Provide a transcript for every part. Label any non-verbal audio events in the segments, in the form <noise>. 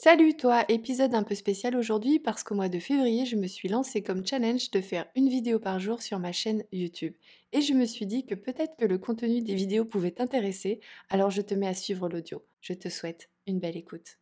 Salut toi, épisode un peu spécial aujourd'hui parce qu'au mois de février, je me suis lancée comme challenge de faire une vidéo par jour sur ma chaîne YouTube. Et je me suis dit que peut-être que le contenu des vidéos pouvait t'intéresser, alors je te mets à suivre l'audio. Je te souhaite une belle écoute.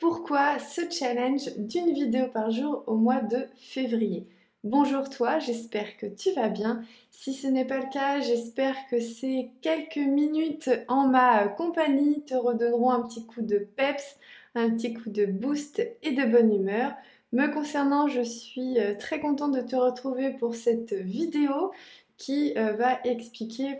Pourquoi ce challenge d'une vidéo par jour au mois de février? Bonjour toi, j'espère que tu vas bien. Si ce n'est pas le cas, j'espère que ces quelques minutes en ma compagnie te redonneront un petit coup de peps, un petit coup de boost et de bonne humeur. Me concernant, je suis euh, très contente de te retrouver pour cette vidéo qui euh, va expliquer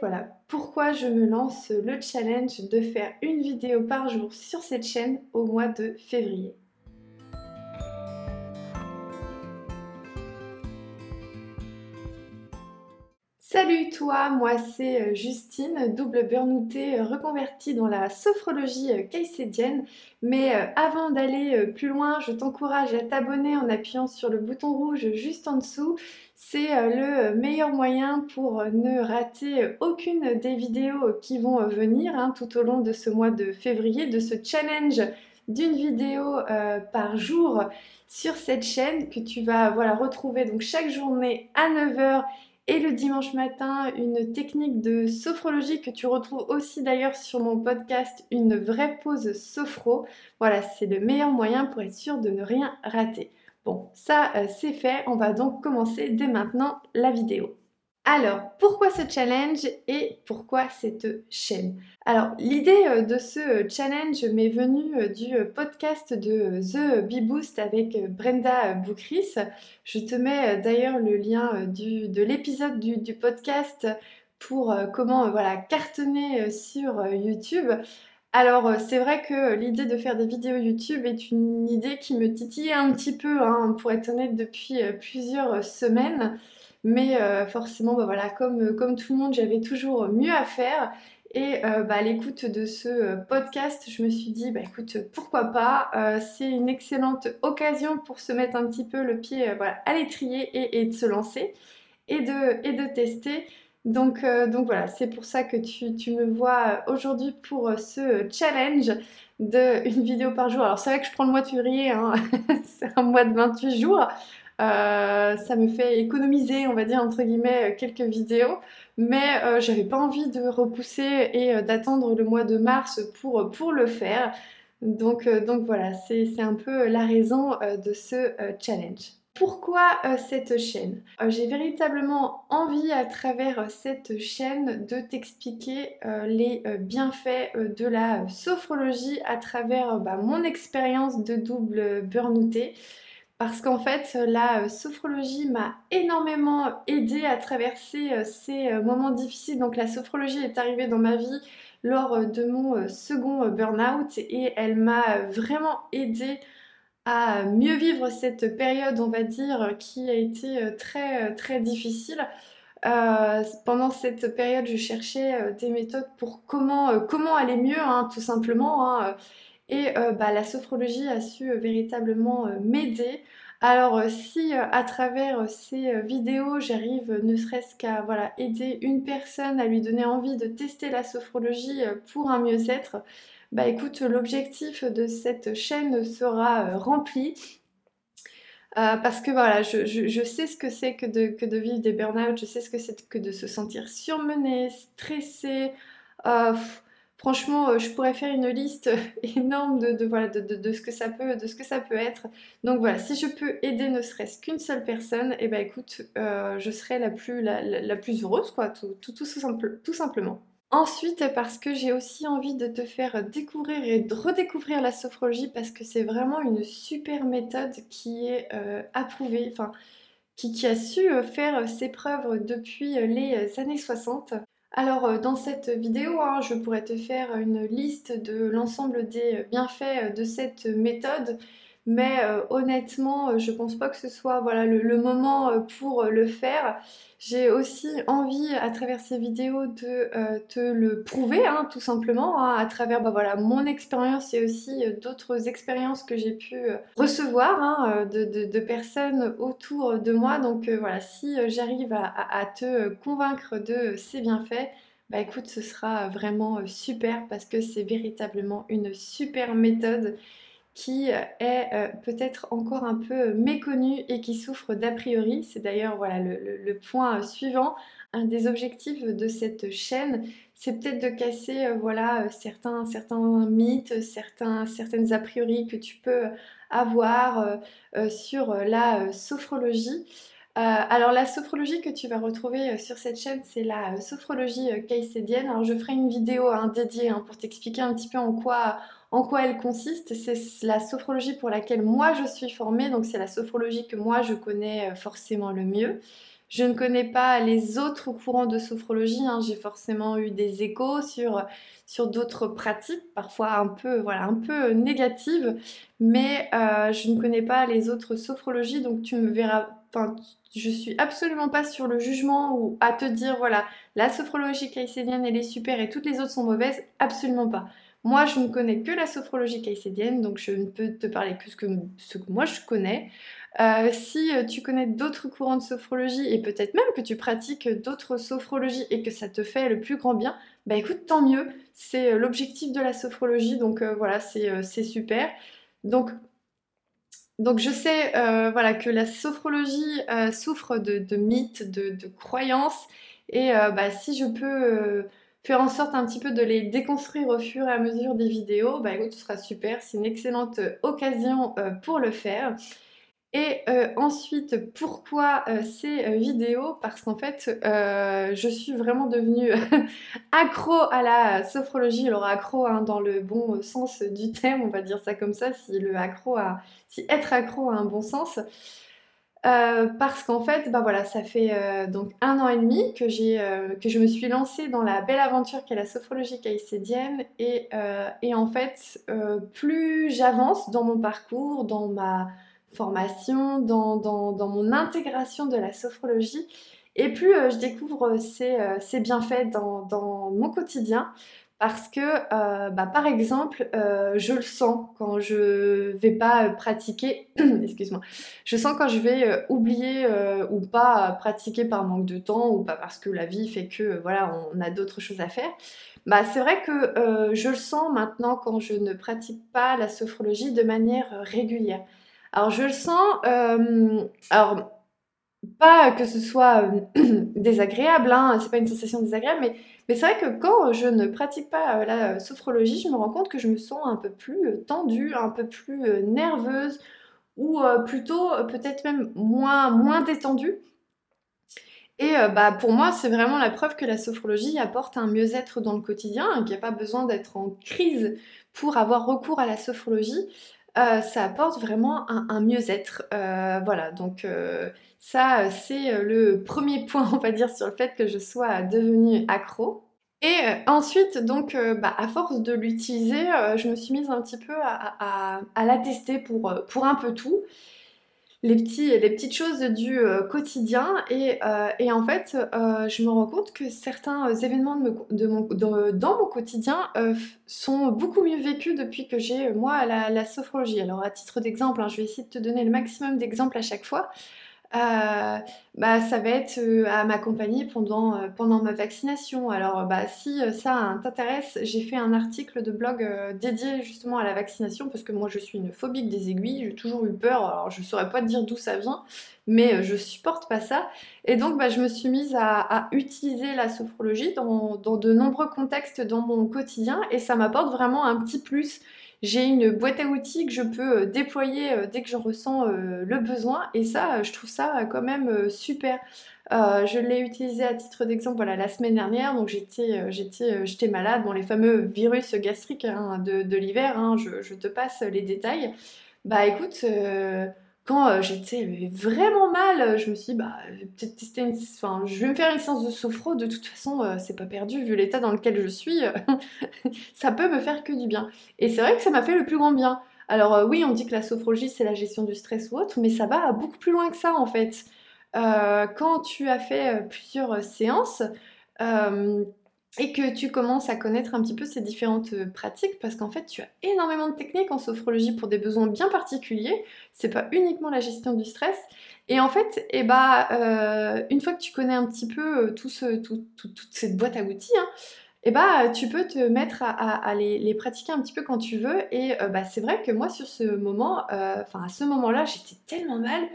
pourquoi je me lance le challenge de faire une vidéo par jour sur cette chaîne au mois de février. Salut toi, moi c'est euh, Justine, double burnoutée euh, reconvertie dans la sophrologie euh, caïcédienne. Mais avant d'aller plus loin, je t'encourage à t'abonner en appuyant sur le bouton rouge juste en dessous. C'est le meilleur moyen pour ne rater aucune des vidéos qui vont venir hein, tout au long de ce mois de février, de ce challenge d'une vidéo par jour sur cette chaîne que tu vas voilà, retrouver donc chaque journée à 9h et le dimanche matin, une technique de sophrologie que tu retrouves aussi d'ailleurs sur mon podcast Une vraie pause sophro. Voilà, c'est le meilleur moyen pour être sûr de ne rien rater. Bon, ça euh, c'est fait, on va donc commencer dès maintenant la vidéo. Alors, pourquoi ce challenge et pourquoi cette chaîne? Alors, l'idée euh, de ce challenge m'est venue euh, du podcast de The Bee Boost avec Brenda Boukris. Je te mets euh, d'ailleurs le lien de l'épisode du, podcast pour comment voilà, cartonner sur YouTube. Alors c'est vrai que l'idée de faire des vidéos YouTube est une idée qui me titillait un petit peu, hein, pour être honnête, depuis plusieurs semaines. Mais euh, forcément, bah voilà, comme, euh, comme tout le monde, j'avais toujours mieux à faire. Et euh, bah, à l'écoute de ce podcast, je me suis dit, bah écoute, pourquoi pas C'est une excellente occasion pour se mettre un petit peu le pied à l'étrier et, de se lancer et de, et de tester. Donc, donc voilà, c'est pour ça que tu, tu me vois aujourd'hui pour ce challenge de une vidéo par jour. Alors c'est vrai que je prends le mois de février, hein. <laughs> c'est un mois de 28 jours. Euh, ça me fait économiser, on va dire, entre guillemets, quelques vidéos. Mais euh, j'avais pas envie de repousser et euh, d'attendre le mois de mars pour, pour le faire. Donc, donc voilà, c'est un peu la raison de ce challenge. Pourquoi cette chaîne? J'ai véritablement envie à travers cette chaîne de t'expliquer les bienfaits de la sophrologie à travers bah, mon expérience de double burnouté parce qu'en fait la euh, sophrologie m'a énormément aidé à traverser euh, ces euh, moments difficiles. Donc la sophrologie est arrivée dans ma vie lors de mon second burn-out et elle m'a vraiment aidé à mieux vivre cette période, on va dire, qui a été très très difficile. pendant cette période, je cherchais des méthodes pour comment, comment aller mieux, hein, tout simplement. Hein. Et euh, bah, la sophrologie a su euh, véritablement euh, m'aider. Alors si à travers ces vidéos j'arrive ne serait-ce qu'à voilà, aider une personne à lui donner envie de tester la sophrologie pour un mieux-être, bah écoute, l'objectif de cette chaîne sera rempli. parce que voilà, je, sais ce que c'est que de, que de vivre des burn-out, je sais ce que c'est que de se sentir surmené, stressé. Franchement, euh, je pourrais faire une liste <laughs> énorme de, de, ce que ça peut, de ce que ça peut être. Donc voilà, si je peux aider ne serait-ce qu'une seule personne, eh ben écoute, euh, je serai la plus, heureuse, quoi, tout, simplement. Ensuite, parce que j'ai aussi envie de te faire découvrir et de redécouvrir la sophrologie, parce que c'est vraiment une super méthode qui est euh, approuvée, enfin, qui, a su faire ses preuves depuis les années 60. Alors euh, dans cette vidéo, hein, je pourrais te faire une liste de l'ensemble des bienfaits de cette méthode, mais euh, honnêtement, je pense pas que ce soit voilà, le, moment euh, pour le faire. J'ai aussi envie à travers ces vidéos de te le prouver, hein, tout simplement, hein, à travers bah, mon expérience et aussi d'autres expériences que j'ai pu recevoir de, personnes autour de moi. Donc voilà, si j'arrive à, te convaincre de ces bienfaits, bah écoute, ce sera vraiment super parce que c'est véritablement une super méthode qui est peut-être encore un peu méconnu et qui souffre d'a priori. C'est d'ailleurs voilà, le, point suivant. Un des objectifs de cette chaîne, c'est peut-être de casser voilà, certains, certains mythes, certains, certaines a priori que tu peux avoir sur la sophrologie. Euh, alors la sophrologie que tu vas retrouver euh, sur cette chaîne, c'est la euh, sophrologie caïcédienne. Alors je ferai une vidéo hein, dédiée hein, pour t'expliquer un petit peu en quoi, en quoi elle consiste. C'est la sophrologie pour laquelle moi je suis formée, donc c'est la sophrologie que moi je connais forcément le mieux. Je ne connais pas les autres courants de sophrologie. Hein. J'ai forcément eu des échos sur, d'autres pratiques, parfois un peu, voilà, un peu négatives, mais je ne connais pas les autres sophrologies, donc tu me verras. Enfin, je suis absolument pas sur le jugement ou à te dire voilà, la sophrologie caïcédienne elle est super et toutes les autres sont mauvaises, absolument pas. Moi, je ne connais que la sophrologie caïcédienne, donc je ne peux te parler que ce que, moi je connais. Euh, si euh, tu connais d'autres courants de sophrologie et peut-être même que tu pratiques d'autres sophrologies et que ça te fait le plus grand bien, bah écoute, tant mieux. C'est euh, l'objectif de la sophrologie, donc voilà, c'est super. Donc donc je sais voilà, que la sophrologie souffre de, mythes, de, croyances, et bah, si je peux faire en sorte un petit peu de les déconstruire au fur et à mesure des vidéos, bah écoute, ce sera super, c'est une excellente occasion pour le faire. Et euh, ensuite, pourquoi euh, ces euh, vidéos? Parce qu'en fait, je suis vraiment devenue <laughs> accro à la sophrologie. Alors accro hein, dans le bon sens du terme, on va dire ça comme ça, si le accro a, si être accro a un bon sens. Parce qu'en fait, bah voilà, ça fait donc un an et demi que j'ai que je me suis lancée dans la belle aventure qu'est la sophrologie caïcédienne et, en fait, plus j'avance dans mon parcours, dans ma formation, dans, mon intégration de la sophrologie. Et plus euh, je découvre ces, euh, bienfaits dans, mon quotidien, parce que, euh, bah, par exemple, je le sens quand je vais pas pratiquer, <clears throat> excuse-moi, je sens quand je vais oublier ou pas pratiquer par manque de temps ou pas parce que la vie fait que, voilà, on a d'autres choses à faire. Bah, c'est vrai que je le sens maintenant quand je ne pratique pas la sophrologie de manière régulière. Alors je le sens, euh, alors pas que ce soit euh, <clears throat> désagréable, hein, c'est pas une sensation désagréable, mais, mais c'est vrai que quand je ne pratique pas euh, la sophrologie, je me rends compte que je me sens un peu plus tendue, un peu plus nerveuse, ou plutôt peut-être même moins, détendue. Et bah, pour moi, c'est vraiment la preuve que la sophrologie apporte un mieux-être dans le quotidien, qu'il n'y a pas besoin d'être en crise pour avoir recours à la sophrologie. Euh, ça apporte vraiment un, mieux-être. Euh, voilà, donc euh, ça c'est le premier <laughs> point, on va dire, sur le fait que je sois devenue accro. Et ensuite, donc, bah, à force de l'utiliser, je me suis mise un petit peu à, la tester pour, pour un peu tout les, petits, petites choses du euh, quotidien. Et, euh, et, en fait, euh, je me rends compte que certains événements dans mon quotidien sont beaucoup mieux vécus depuis que j'ai, moi, la, la, sophrologie. Alors, à titre d'exemple, hein, je vais essayer de te donner le maximum d'exemples à chaque fois. Euh, bah, ça va être euh, à m'accompagner pendant, euh, pendant ma vaccination. Alors, bah, si ça t'intéresse, j'ai fait un article de blog dédié justement à la vaccination parce que moi je suis une phobique des aiguilles, j'ai toujours eu peur. Alors, je saurais pas te dire d'où ça vient, mais je supporte pas ça. Et donc, bah, je me suis mise à, utiliser la sophrologie dans, dans de nombreux contextes dans mon quotidien et ça m'apporte vraiment un petit plus j'ai une boîte à outils que je peux euh, déployer euh, dès que j'en ressens euh, le besoin et ça, je trouve ça quand même super. je l'ai utilisé à titre d'exemple voilà, la semaine dernière, donc j'étais, malade, bon, les fameux virus gastriques hein, de, l'hiver, hein, je, je, te passe les détails. Bah écoute, quand euh, j'étais vraiment mal, je me suis dit, bah, peut-être tester une... Enfin, je vais me faire une séance de sophro, de toute façon, euh, c'est pas perdu, vu l'état dans lequel je suis, <laughs> ça peut me faire que du bien. Et c'est vrai que ça m'a fait le plus grand bien. Alors euh, oui, on dit que la sophrologie, c'est la gestion du stress ou autre, mais ça va beaucoup plus loin que ça, en fait. quand tu as fait plusieurs séances, et que tu commences à connaître un petit peu ces différentes euh, pratiques parce qu'en fait tu as énormément de techniques en sophrologie pour des besoins bien particuliers, c'est pas uniquement la gestion du stress et en fait eh bah, une fois que tu connais un petit peu euh, toute cette boîte à outils, bah tu peux te mettre à, les, pratiquer un petit peu quand tu veux. Et bah, c'est vrai que moi sur ce moment, enfin à ce moment-là, j'étais tellement mal.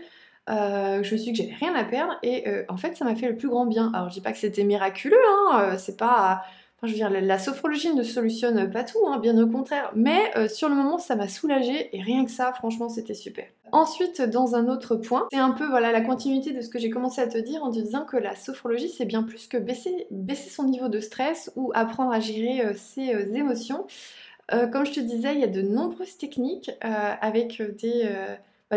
Je me suis dit que j'avais rien à perdre et en fait ça m'a fait le plus grand bien. Alors je dis pas que c'était miraculeux, hein, c'est pas je veux dire, la, sophrologie ne solutionne pas tout, hein, bien au contraire. Mais euh, sur le moment, ça m'a soulagée et rien que ça, franchement, c'était super. Ensuite, dans un autre point, c'est un peu voilà la continuité de ce que j'ai commencé à te dire en te disant que la sophrologie, c'est bien plus que baisser, son niveau de stress ou apprendre à gérer euh, ses euh, émotions. comme je te disais, il y a de nombreuses techniques avec des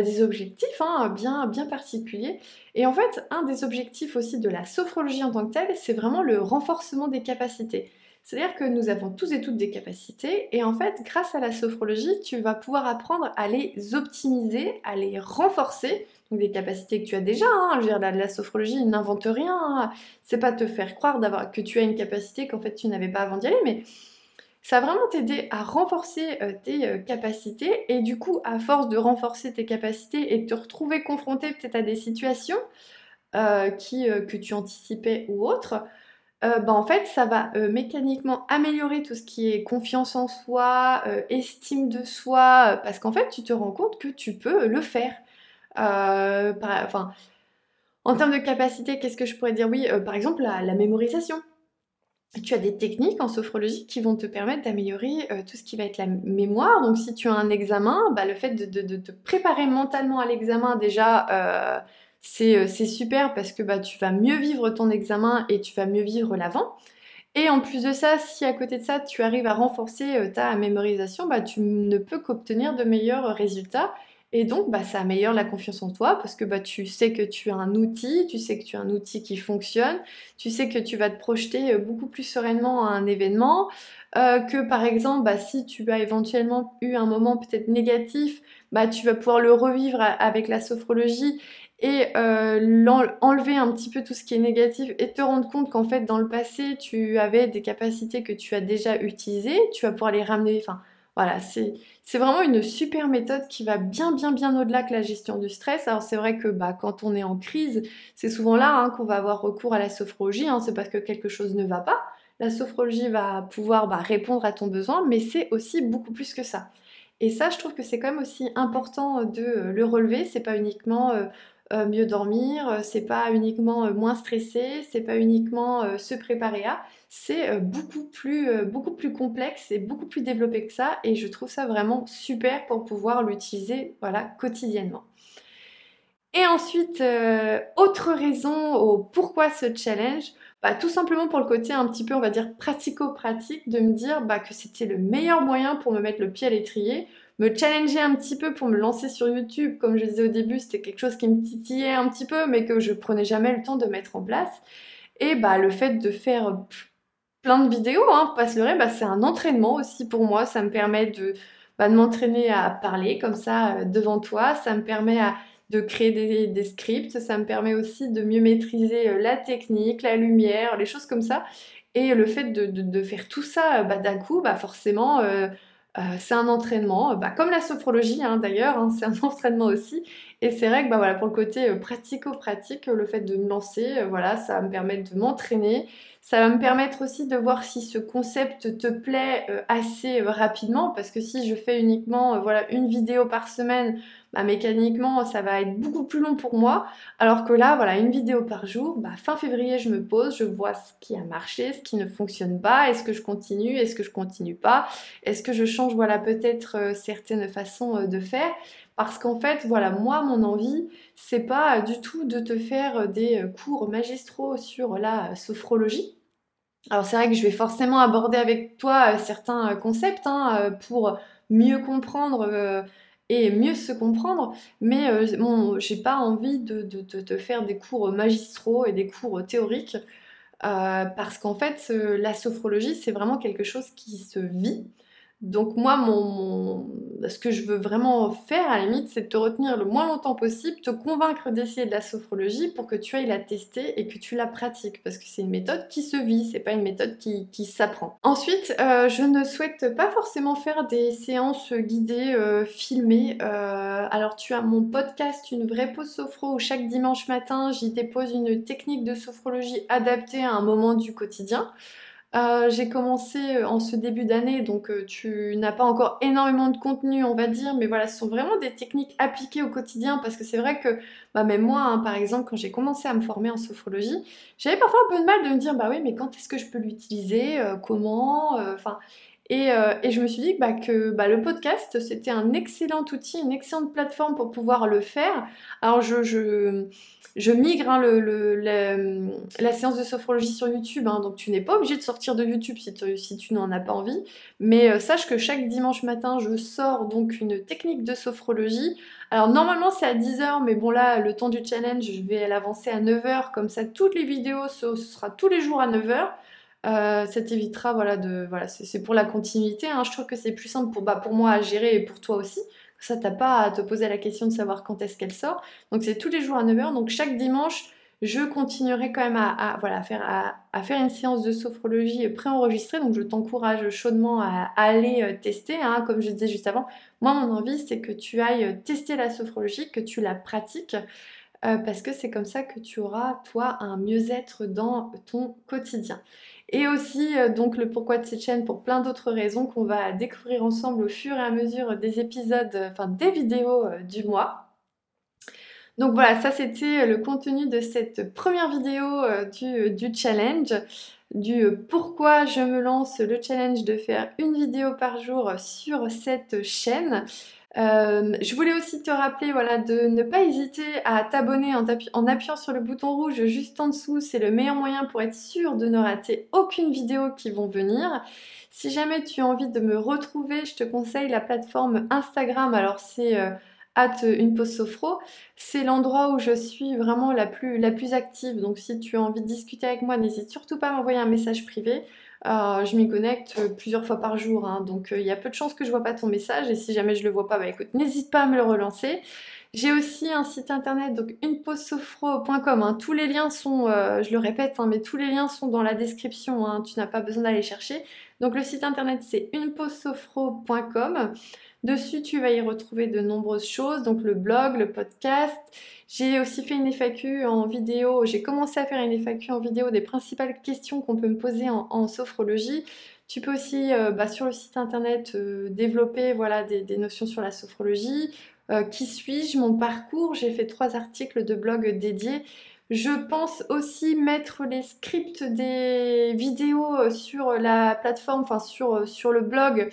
des objectifs hein, bien, bien particuliers. Et en fait, un des objectifs aussi de la sophrologie en tant que telle, c'est vraiment le renforcement des capacités. C'est-à-dire que nous avons tous et toutes des capacités et en fait, grâce à la sophrologie, tu vas pouvoir apprendre à les optimiser, à les renforcer. Donc des capacités que tu as déjà, hein. je veux dire, la, sophrologie n'invente rien, c'est pas te faire croire que tu as une capacité qu'en fait tu n'avais pas avant d'y aller, mais ça va vraiment t'aider à renforcer euh, tes euh, capacités et du coup, à force de renforcer tes capacités et de te retrouver confronté peut-être à des situations euh, qui, que tu anticipais ou autres, bah, en fait, ça va mécaniquement améliorer tout ce qui est confiance en soi, estime de soi, parce qu'en fait, tu te rends compte que tu peux le faire. enfin, en termes de capacité, qu'est-ce que je pourrais dire? Oui, par exemple, la mémorisation tu as des techniques en sophrologie qui vont te permettre d'améliorer euh, tout ce qui va être la mémoire. Donc si tu as un examen, bah, le fait de, te préparer mentalement à l'examen déjà, euh, euh, c'est super parce que bah, tu vas mieux vivre ton examen et tu vas mieux vivre l'avant. Et en plus de ça, si à côté de ça, tu arrives à renforcer ta mémorisation, bah, tu ne peux qu'obtenir de meilleurs résultats et donc, bah, ça améliore la confiance en toi parce que bah, tu sais que tu as un outil, tu sais que tu as un outil qui fonctionne, tu sais que tu vas te projeter euh, beaucoup plus sereinement à un événement, euh, que par exemple, bah, si tu as éventuellement eu un moment peut-être négatif, bah, tu vas pouvoir le revivre avec la sophrologie et euh, enlever un petit peu tout ce qui est négatif et te rendre compte qu'en fait dans le passé tu avais des capacités que tu as déjà utilisées, tu vas pouvoir les ramener, voilà, c'est vraiment une super méthode qui va bien, bien, bien au-delà que la gestion du stress. Alors c'est vrai que bah, quand on est en crise, c'est souvent là hein, qu'on va avoir recours à la sophrologie. Hein. c'est parce que quelque chose ne va pas. La sophrologie va pouvoir bah, répondre à ton besoin, mais c'est aussi beaucoup plus que ça. Et ça, je trouve que c'est quand même aussi important de euh, le relever. C'est pas uniquement euh, euh, mieux dormir, c'est pas uniquement moins stressé, c'est pas uniquement se préparer à, c'est euh, beaucoup plus, euh, beaucoup plus complexe et beaucoup plus développé que ça et je trouve ça vraiment super pour pouvoir l'utiliser voilà, quotidiennement. Et ensuite, euh, autre raison au pourquoi ce challenge, bah, tout simplement pour le côté un petit peu, on va dire, pratico-pratique, de me dire bah, que c'était le meilleur moyen pour me mettre le pied à l'étrier, me challenger un petit peu pour me lancer sur YouTube. Comme je disais au début, c'était quelque chose qui me titillait un petit peu, mais que je prenais jamais le temps de mettre en place. Et bah, le fait de faire plein de vidéos, hein, pas se bah, c'est un entraînement aussi pour moi. Ça me permet de, bah, m'entraîner à parler comme ça euh, devant toi. Ça me permet de créer des, scripts. Ça me permet aussi de mieux maîtriser euh, la technique, la lumière, les choses comme ça. Et le fait de, faire tout ça bah, d'un coup, bah, forcément, euh, c'est un entraînement, comme la sophrologie hein, d'ailleurs, hein, <laughs> c'est un entraînement aussi. Et c'est vrai que bah, voilà, pour le côté pratico-pratique, le fait de me lancer, voilà, ça va me permettre de m'entraîner. Ça va me permettre aussi de voir si ce concept te plaît euh, assez euh, rapidement. Parce que si je fais uniquement euh, voilà une vidéo par semaine, bah, mécaniquement ça va être beaucoup plus long pour moi. Alors que là voilà une vidéo par jour, bah, fin février je me pose, je vois ce qui a marché, ce qui ne fonctionne pas, est-ce que je continue, est-ce que je continue pas, est-ce que je change voilà peut-être certaines façons de faire? Parce qu'en fait, voilà, moi, mon envie, c'est pas du tout de te faire des cours magistraux sur la sophrologie. Alors c'est vrai que je vais forcément aborder avec toi euh, certains euh, concepts hein, euh, pour mieux comprendre et mieux se comprendre, mais bon, j'ai pas envie de, te faire des cours magistraux et des cours théoriques parce qu'en fait la sophrologie c'est vraiment quelque chose qui se vit donc moi, mon, ce que je veux vraiment faire à la limite, c'est de te retenir le moins longtemps possible, te convaincre d'essayer de la sophrologie pour que tu ailles la tester et que tu la pratiques, parce que c'est une méthode qui se vit, c'est pas une méthode qui, s'apprend. Ensuite, euh, je ne souhaite pas forcément faire des séances guidées euh, filmées. Euh, alors tu as mon podcast Une vraie pause sophro où chaque dimanche matin, j'y dépose une technique de sophrologie adaptée à un moment du quotidien. Euh, j'ai commencé euh, en ce début d'année, donc euh, tu n'as pas encore énormément de contenu, on va dire, mais voilà, ce sont vraiment des techniques appliquées au quotidien parce que c'est vrai que, bah, même moi, hein, par exemple, quand j'ai commencé à me former en sophrologie, j'avais parfois un peu de mal de me dire, bah oui, mais quand est-ce que je peux l'utiliser, comment, enfin. Et, je me suis dit bah, que bah, le podcast, c'était un excellent outil, une excellente plateforme pour pouvoir le faire. Alors, je, migre hein, la, séance de sophrologie sur YouTube, hein, donc tu n'es pas obligé de sortir de YouTube si tu, si tu n'en as pas envie. Mais euh, sache que chaque dimanche matin, je sors donc une technique de sophrologie. Alors normalement c'est à 10h, mais bon là, le temps du challenge, je vais l'avancer à 9h, comme ça toutes les vidéos, ce, sera tous les jours à 9h. Euh, ça t'évitera, voilà, de, voilà, c'est pour la continuité. Hein. Je trouve que c'est plus simple pour, bah, pour moi à gérer et pour toi aussi. Ça, t'as pas à te poser la question de savoir quand est-ce qu'elle sort. Donc c'est tous les jours à 9h. Donc chaque dimanche, je continuerai quand même à, voilà, faire, à, faire une séance de sophrologie préenregistrée. Donc je t'encourage chaudement à, aller euh, tester. Hein. Comme je disais juste avant, moi mon envie c'est que tu ailles tester la sophrologie, que tu la pratiques. Euh, parce que c'est comme ça que tu auras, toi, un mieux-être dans ton quotidien. Et aussi, euh, donc, le pourquoi de cette chaîne pour plein d'autres raisons qu'on va découvrir ensemble au fur et à mesure des épisodes, euh, enfin des vidéos du mois. Donc voilà, ça c'était le contenu de cette première vidéo du, du, challenge, du pourquoi je me lance le challenge de faire une vidéo par jour sur cette chaîne. Euh, je voulais aussi te rappeler voilà, de ne pas hésiter à t'abonner en, appuyant sur le bouton rouge juste en dessous. C'est le meilleur moyen pour être sûr de ne rater aucune vidéo qui vont venir. Si jamais tu as envie de me retrouver, je te conseille la plateforme Instagram. Alors c'est euh, une pause sophro. C'est l'endroit où je suis vraiment la plus, la plus active. Donc si tu as envie de discuter avec moi, n'hésite surtout pas à m'envoyer un message privé. Euh, je m'y connecte euh, plusieurs fois par jour, hein. donc euh, il y a peu de chances que je vois pas ton message et si jamais je le vois pas, bah écoute, n'hésite pas à me le relancer. J'ai aussi un site internet, donc uneposesophro.com. Hein. Tous les liens sont, je le répète, hein, mais tous les liens sont dans la description. Tu n'as pas besoin d'aller chercher. Donc le site internet c'est uneposesophro.com. Dessus, tu vas y retrouver de nombreuses choses, donc le blog, le podcast. J'ai aussi fait une FAQ en vidéo, j'ai commencé à faire une FAQ en vidéo des principales questions qu'on peut me poser en, sophrologie. Tu peux aussi, euh, bah, sur le site internet, euh, développer voilà, des, notions sur la sophrologie. Euh, qui suis-je Mon parcours? J'ai fait trois articles de blog dédiés. Je pense aussi mettre les scripts des vidéos sur la plateforme, enfin sur, sur le blog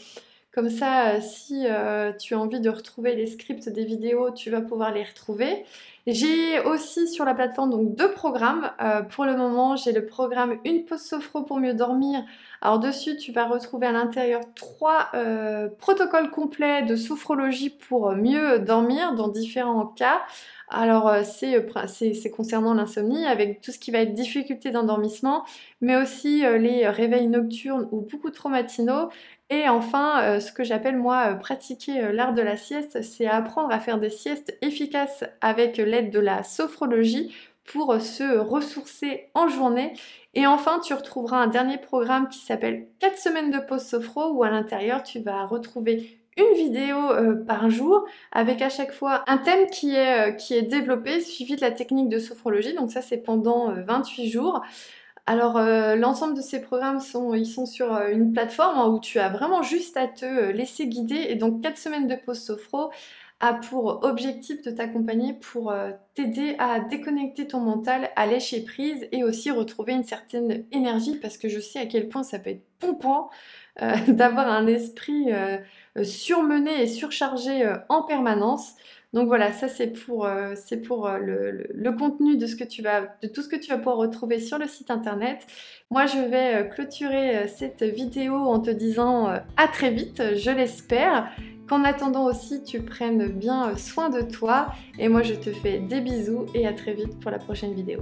comme ça, euh, si euh, tu as envie de retrouver les scripts des vidéos, tu vas pouvoir les retrouver. J'ai aussi sur la plateforme donc deux programmes. Euh, pour le moment, j'ai le programme Une pause sophro pour mieux dormir. Alors dessus, tu vas retrouver à l'intérieur trois protocoles complets de sophrologie pour mieux dormir dans différents cas. Alors c'est concernant l'insomnie avec tout ce qui va être difficulté d'endormissement, mais aussi les réveils nocturnes ou beaucoup trop matinaux et enfin, euh, ce que j'appelle moi euh, pratiquer euh, l'art de la sieste, c'est apprendre à faire des siestes efficaces avec l'aide de la sophrologie pour se ressourcer en journée. Et enfin, tu retrouveras un dernier programme qui s'appelle 4 semaines de pause sophro où à l'intérieur, tu vas retrouver une vidéo par jour avec à chaque fois un thème qui est, qui est développé suivi de la technique de sophrologie. Donc ça, c'est pendant 28 jours. Alors euh, l'ensemble de ces programmes sont, ils sont sur euh, une plateforme hein, où tu as vraiment juste à te euh, laisser guider et donc 4 semaines de pause sophro a pour objectif de t'accompagner pour t'aider à déconnecter ton mental, à lâcher prise et aussi retrouver une certaine énergie parce que je sais à quel point ça peut être pompant <laughs> d'avoir un esprit surmené et surchargé en permanence. Donc voilà, ça c'est pour, euh, pour euh, le, contenu de, tout ce que tu vas pouvoir retrouver sur le site internet. Moi je vais euh, clôturer cette vidéo en te disant à très vite, je l'espère. Qu'en attendant aussi tu prennes bien soin de toi. Et moi je te fais des bisous et à très vite pour la prochaine vidéo.